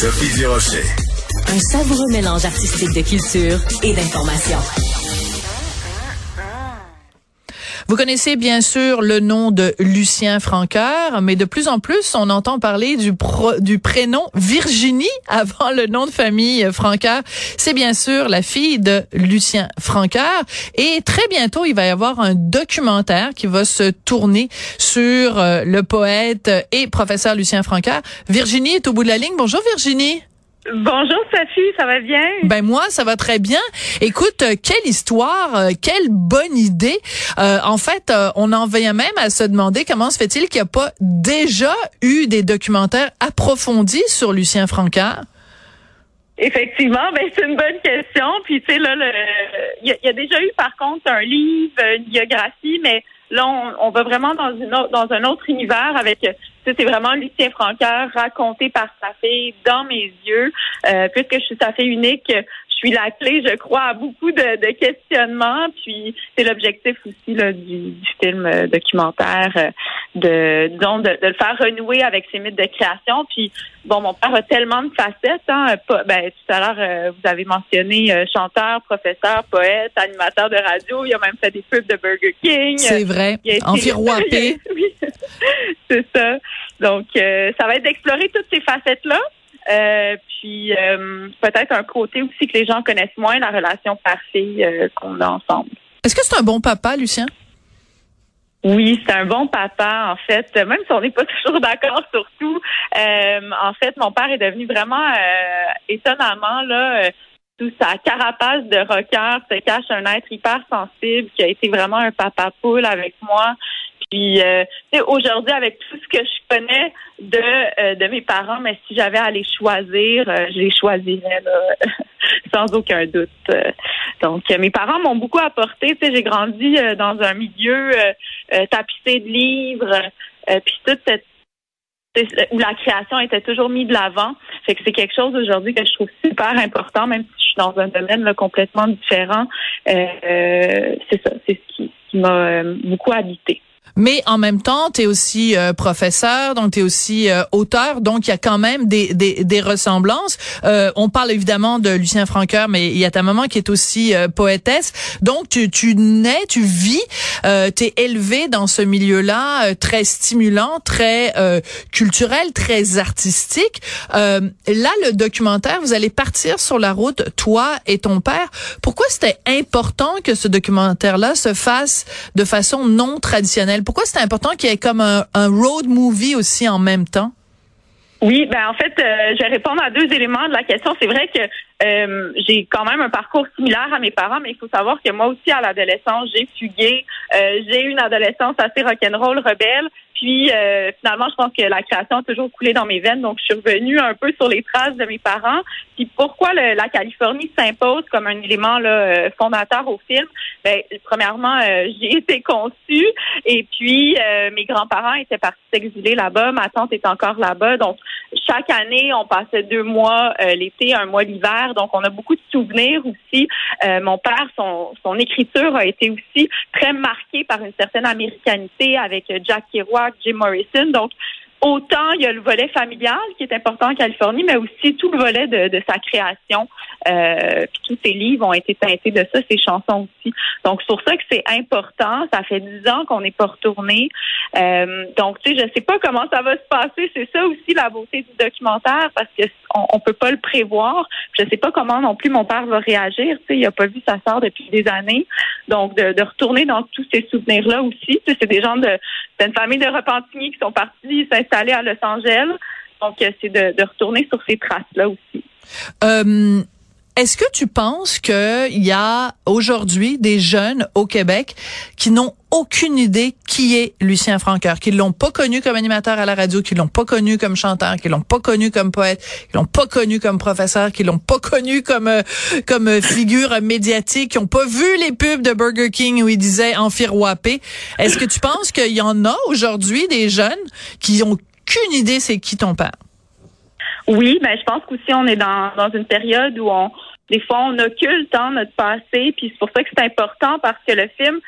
Sophie Durocher. Un savoureux mélange artistique de culture et d'information. Vous connaissez bien sûr le nom de Lucien Francoeur, mais de plus en plus, on entend parler du, prénom Virginie avant le nom de famille Francoeur. C'est bien sûr la fille de Lucien Francoeur. Et très bientôt, il va y avoir un documentaire qui va se tourner sur euh, le poète et professeur Lucien Francoeur. Virginie est au bout de la ligne. Bonjour Virginie. Bonjour Sophie, ça va bien? Ben moi, ça va très bien. Écoute, euh, quelle histoire, euh, quelle bonne idée. Euh, en fait, on en vient même à se demander comment se fait-il qu'il n'y a pas déjà eu des documentaires approfondis sur Lucien Francard? Effectivement, ben c'est une bonne question. Puis tu sais là, il y, a déjà eu par contre un livre, une biographie, mais là on, va vraiment dans une dans un autre univers avec c'est vraiment Lucien Francaire raconté par sa fille dans mes yeux. Euh, puisque je suis sa fille unique, suis la clé, je crois, à beaucoup de, questionnements. Puis c'est l'objectif aussi là, du, film euh, documentaire, euh, de, disons, de, le faire renouer avec ses mythes de création. Puis bon, mon père a tellement de facettes. Hein, ben, tout à l'heure, vous avez mentionné chanteur, professeur, poète, animateur de radio. Il a même fait des pubs de Burger King. C'est vrai. Enfiroapé. oui, c'est ça. Donc, euh, ça va être d'explorer toutes ces facettes-là. Euh, puis euh, peut-être un côté aussi que les gens connaissent moins, la relation père-fille qu'on a ensemble. Est-ce que c'est un bon papa, Lucien? Oui, c'est un bon papa, en fait. Même si on n'est pas toujours d'accord sur tout. en fait, mon père est devenu vraiment étonnamment là. sous sa carapace de rocker se cache un être hyper sensible qui a été vraiment un papa poule avec moi, puis euh, aujourd'hui, avec tout ce que je connais de euh, de mes parents, mais si j'avais à les choisir, euh, je les choisirais sans aucun doute. Donc, mes parents m'ont beaucoup apporté. Tu sais, j'ai grandi dans un milieu tapissé de livres, puis toute cette où la création était toujours mise de l'avant. Fait que c'est quelque chose aujourd'hui que je trouve super important, même si je suis dans un domaine complètement différent. c'est ça, c'est ce qui, qui m'a beaucoup habité mais en même temps, tu es aussi euh, professeur, donc tu es aussi euh, auteur, donc il y a quand même des, des, des ressemblances. Euh, on parle évidemment de Lucien Francoeur, mais il y a ta maman qui est aussi poétesse. Donc tu, tu nais, tu vis, tu es élevé dans ce milieu-là très stimulant, très culturel, très artistique. là, le documentaire, vous allez partir sur la route, toi et ton père. Pourquoi c'était important que ce documentaire-là se fasse de façon non traditionnelle? Pourquoi c'est important qu'il y ait comme un, road movie aussi en même temps? Oui, ben en fait, euh, je vais répondre à deux éléments de la question. C'est vrai que euh, j'ai quand même un parcours similaire à mes parents, mais il faut savoir que moi aussi, à l'adolescence, j'ai fugué. Euh, j'ai eu une adolescence assez rock'n'roll, rebelle. Puis euh, finalement, je pense que la création a toujours coulé dans mes veines, donc je suis revenue un peu sur les traces de mes parents. Puis pourquoi la Californie s'impose comme un élément là, fondateur au film? Ben premièrement, j'ai été conçue et puis mes grands-parents étaient partis s'exiler là-bas, ma tante est encore là-bas, donc chaque année, on passait deux mois l'été, un mois l'hiver, donc on a beaucoup de souvenirs aussi. mon père, son, son écriture a été aussi très marquée par une certaine américanité avec Jack Kerouac Jim Morrison. Donc, autant il y a le volet familial qui est important en Californie, mais aussi tout le volet de, sa création. Euh, tous ses livres ont été teintés de ça, ses chansons aussi. Donc, c'est pour ça que c'est important. Ça fait dix ans qu'on n'est pas retourné. Euh, donc, tu sais, je sais pas comment ça va se passer. C'est ça aussi la beauté du documentaire parce que on, peut pas le prévoir. Je sais pas comment non plus mon père va réagir. Tu sais, il a pas vu sa sœur depuis des années. Donc, de, retourner dans tous ces souvenirs-là aussi. c'est des gens de, c'est une famille de repentiers qui sont partis s'installer à Los Angeles. Donc, euh, c'est de, retourner sur ces traces-là aussi. Euh, est-ce que tu penses qu'il y a aujourd'hui des jeunes au Québec qui n'ont aucune idée qui est Lucien Francoeur, qui l'ont pas connu comme animateur à la radio, qui l'ont pas connu comme chanteur, qui l'ont pas connu comme poète, qui l'ont pas connu comme professeur, qui l'ont pas connu comme euh, comme figure médiatique, qui ont pas vu les pubs de Burger King où il disait enfiroapé. Est-ce que tu penses qu'il y en a aujourd'hui des jeunes qui ont aucune idée c'est qui ton père? Oui, mais je pense qu'aussi on est dans, dans une période où on, des fois, on occulte hein, notre passé, puis c'est pour ça que c'est important parce que le film,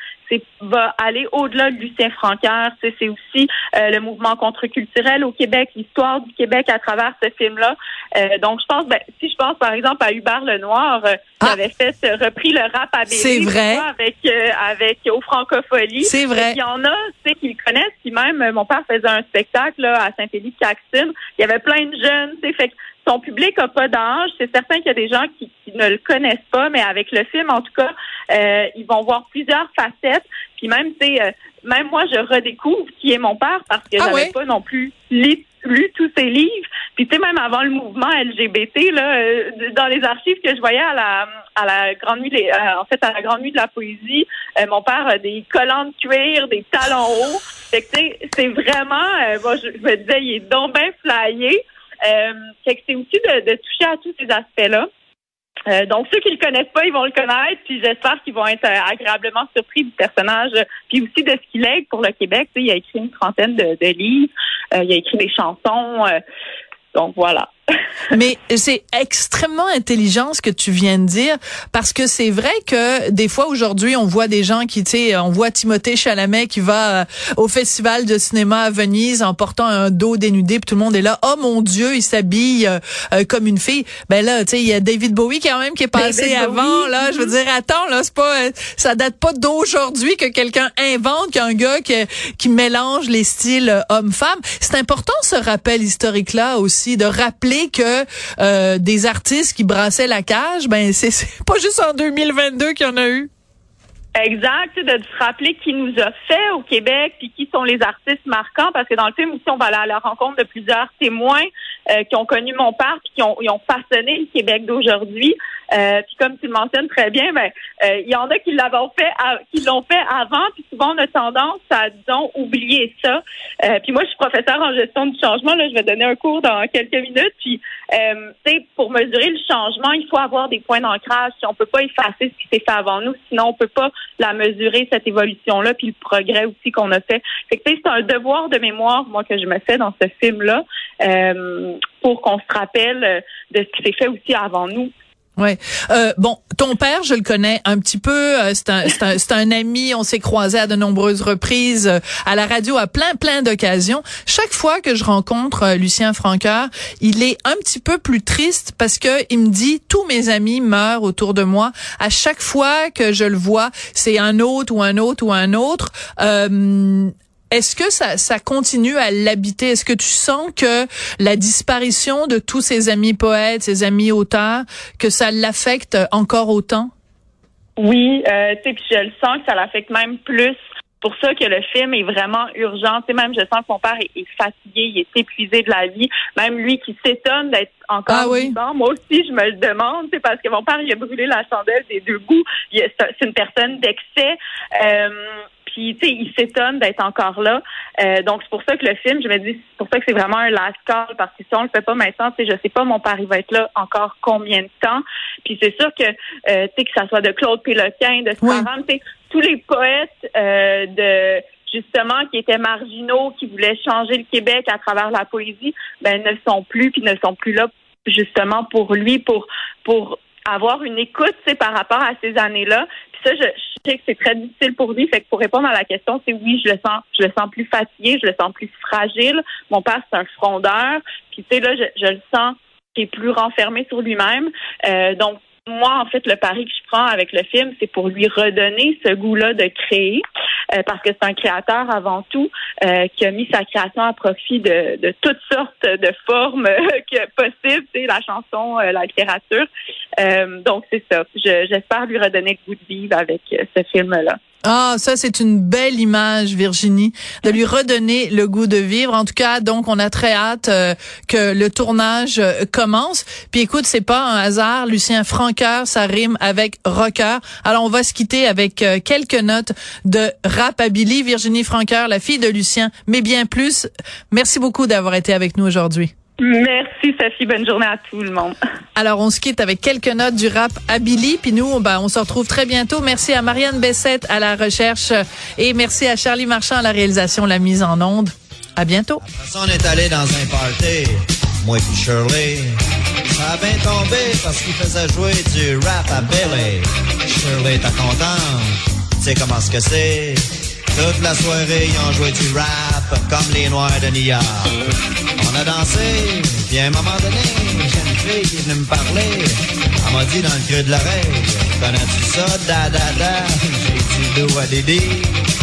va aller au-delà de Lucien Francaire. C'est aussi euh, le mouvement contre-culturel au Québec, l'histoire du Québec à travers ce film-là. Euh, donc, je pense, ben, si je pense par exemple à Hubert Lenoir, euh, qui ah. avait fait repris le rap à C'est vrai. Avec avec aux francopholies. C'est vrai. Il y en a, tu sais, qui le connaissent. Puis même, mon père faisait un spectacle là, à Saint-Élie-Caxton. Il y avait plein de jeunes, tu sais, fait son public n'a pas d'âge. C'est certain qu'il y a des gens qui, ne le connaissent pas, mais avec le film, en tout cas, euh, ils vont voir plusieurs facettes. Puis même, tu euh, même moi, je redécouvre qui est mon père parce que ah j'avais pas non plus lu, tous ses livres. Puis tu sais, même avant le mouvement LGBT, là, euh, dans les archives que je voyais à la à la grande nuit, en fait à la grande nuit de la poésie, mon père a des collants de cuir, des talons hauts. Fait que c'est vraiment, moi, je, me disais, il est donc bien flyé. Euh, que c'est aussi de, toucher à tous ces aspects-là. Euh, donc, ceux qui le connaissent pas, ils vont le connaître, puis j'espère qu'ils vont être euh, agréablement surpris du personnage, puis aussi de ce qu'il est pour le Québec. Tu sais, il a écrit une trentaine de, livres, euh, il a écrit des chansons. donc, voilà. Mais c'est extrêmement intelligent ce que tu viens de dire parce que c'est vrai que des fois aujourd'hui on voit des gens qui tu sais on voit Timothée Chalamet qui va euh, au festival de cinéma à Venise en portant un dos dénudé puis tout le monde est là. Oh mon dieu il s'habille euh, euh, comme une fille. Ben là tu sais il y a David Bowie quand même qui est passé avant là. Je veux dire attends là c'est pas ça date pas d'aujourd'hui que quelqu'un invente qu'un gars qui, qui mélange les styles homme-femme c'est important ce rappel historique là aussi de rappeler que euh, des artistes qui brassaient la cage, ben c'est pas juste en 2022 qu'il y en a eu. Exact, de se rappeler qui nous a fait au Québec, puis qui sont les artistes marquants, parce que dans le film aussi, on va aller à la rencontre de plusieurs témoins euh, qui ont connu mon père, puis qui ont, façonné le Québec d'aujourd'hui. Euh, puis comme tu le mentionnes très bien, ben euh, il y en a qui l'ont fait, qui l'ont fait avant, puis souvent on a tendance à disons oublier ça. Euh, puis moi je suis professeur en gestion du changement, là je vais donner un cours dans quelques minutes. Puis euh, tu sais pour mesurer le changement, il faut avoir des points d'ancrage. Si on peut pas effacer ce qui s'est fait avant nous, sinon on peut pas la mesurer cette évolution là, puis le progrès aussi qu'on a fait. Fait que c'est un devoir de mémoire moi que je me fais dans ce film là pour qu'on se rappelle de ce qui s'est fait aussi avant nous. Ouais. Euh, bon, ton père, je le connais un petit peu. Euh, c'est un, c'est un, un, ami. On s'est croisés à de nombreuses reprises euh, à la radio à plein, plein d'occasions. Chaque fois que je rencontre euh, Lucien Francoeur, il est un petit peu plus triste parce que il me dit tous mes amis meurent autour de moi. À chaque fois que je le vois, c'est un autre ou un autre ou un autre. Est-ce que ça, ça continue à l'habiter? Est-ce que tu sens que la disparition de tous ses amis poètes, ses amis auteurs, que ça l'affecte encore autant? Oui, euh, tu sais, puis je le sens que ça l'affecte même plus pour ça que le film est vraiment urgent. Tu même je sens que mon père est, fatigué, il est épuisé de la vie. Même lui qui s'étonne d'être encore ah vivant. Moi aussi, je me le demande, c'est parce que mon père, il a brûlé la chandelle des deux bouts. C'est une personne d'excès. Euh, puis, tu sais, il s'étonne d'être encore là. Euh, donc, c'est pour ça que le film, je me dis, c'est pour ça que c'est vraiment un last call, parce que si on le fait pas maintenant, tu sais, je sais pas, mon père, va être là encore combien de temps. Puis, c'est sûr que, euh, tu sais, que ça soit de Claude Péloquin, de Sparham, tu sais, tous les poètes euh, de justement qui étaient marginaux, qui voulaient changer le Québec à travers la poésie, ben ne sont plus, puis ne sont plus là justement pour lui, pour pour avoir une écoute, par rapport à ces années-là. Puis ça, je, sais que c'est très difficile pour lui. Fait que pour répondre à la question, c'est oui, je le sens, je le sens plus fatigué, je le sens plus fragile. Mon père, c'est un frondeur. Puis tu sais là, je, je le sens qui est plus renfermé sur lui-même. Euh, donc moi, en fait, le pari que je prends avec le film, c'est pour lui redonner ce goût-là de créer, euh, parce que c'est un créateur avant tout euh, qui a mis sa création à profit de, de toutes sortes de formes que possibles, c'est la chanson, euh, la littérature. donc c'est ça. J'espère lui redonner le goût de vivre avec ce film-là. Ah, ça c'est une belle image, Virginie, de lui redonner le goût de vivre. En tout cas, donc on a très hâte euh, que le tournage euh, commence. Puis écoute, c'est pas un hasard, Lucien Francoeur, ça rime avec rocker. Alors on va se quitter avec euh, quelques notes de rapability. Virginie Francoeur, la fille de Lucien, mais bien plus. Merci beaucoup d'avoir été avec nous aujourd'hui. Merci Sophie, bonne journée à tout le monde. Alors on se quitte avec quelques notes du rap à Billy, puis nous ben, on se retrouve très bientôt. Merci à Marianne Bessette à la recherche et merci à Charlie Marchand à la réalisation, la mise en onde. À bientôt. On est allé dans un party, moi et Shirley. Ça a bien tombé parce qu'il faisait jouer du rap à Billy. Shirley, t'es content? Tu sais comment ce que c'est? Toute la soirée, ils ont joué du rap comme les Noirs de New York. Dansé, puis à un moment donné, j'ai une fille qui est venue me parler. Elle m'a dit dans le creux de l'oreille, connais-tu ça, da da da? J'ai dit, do what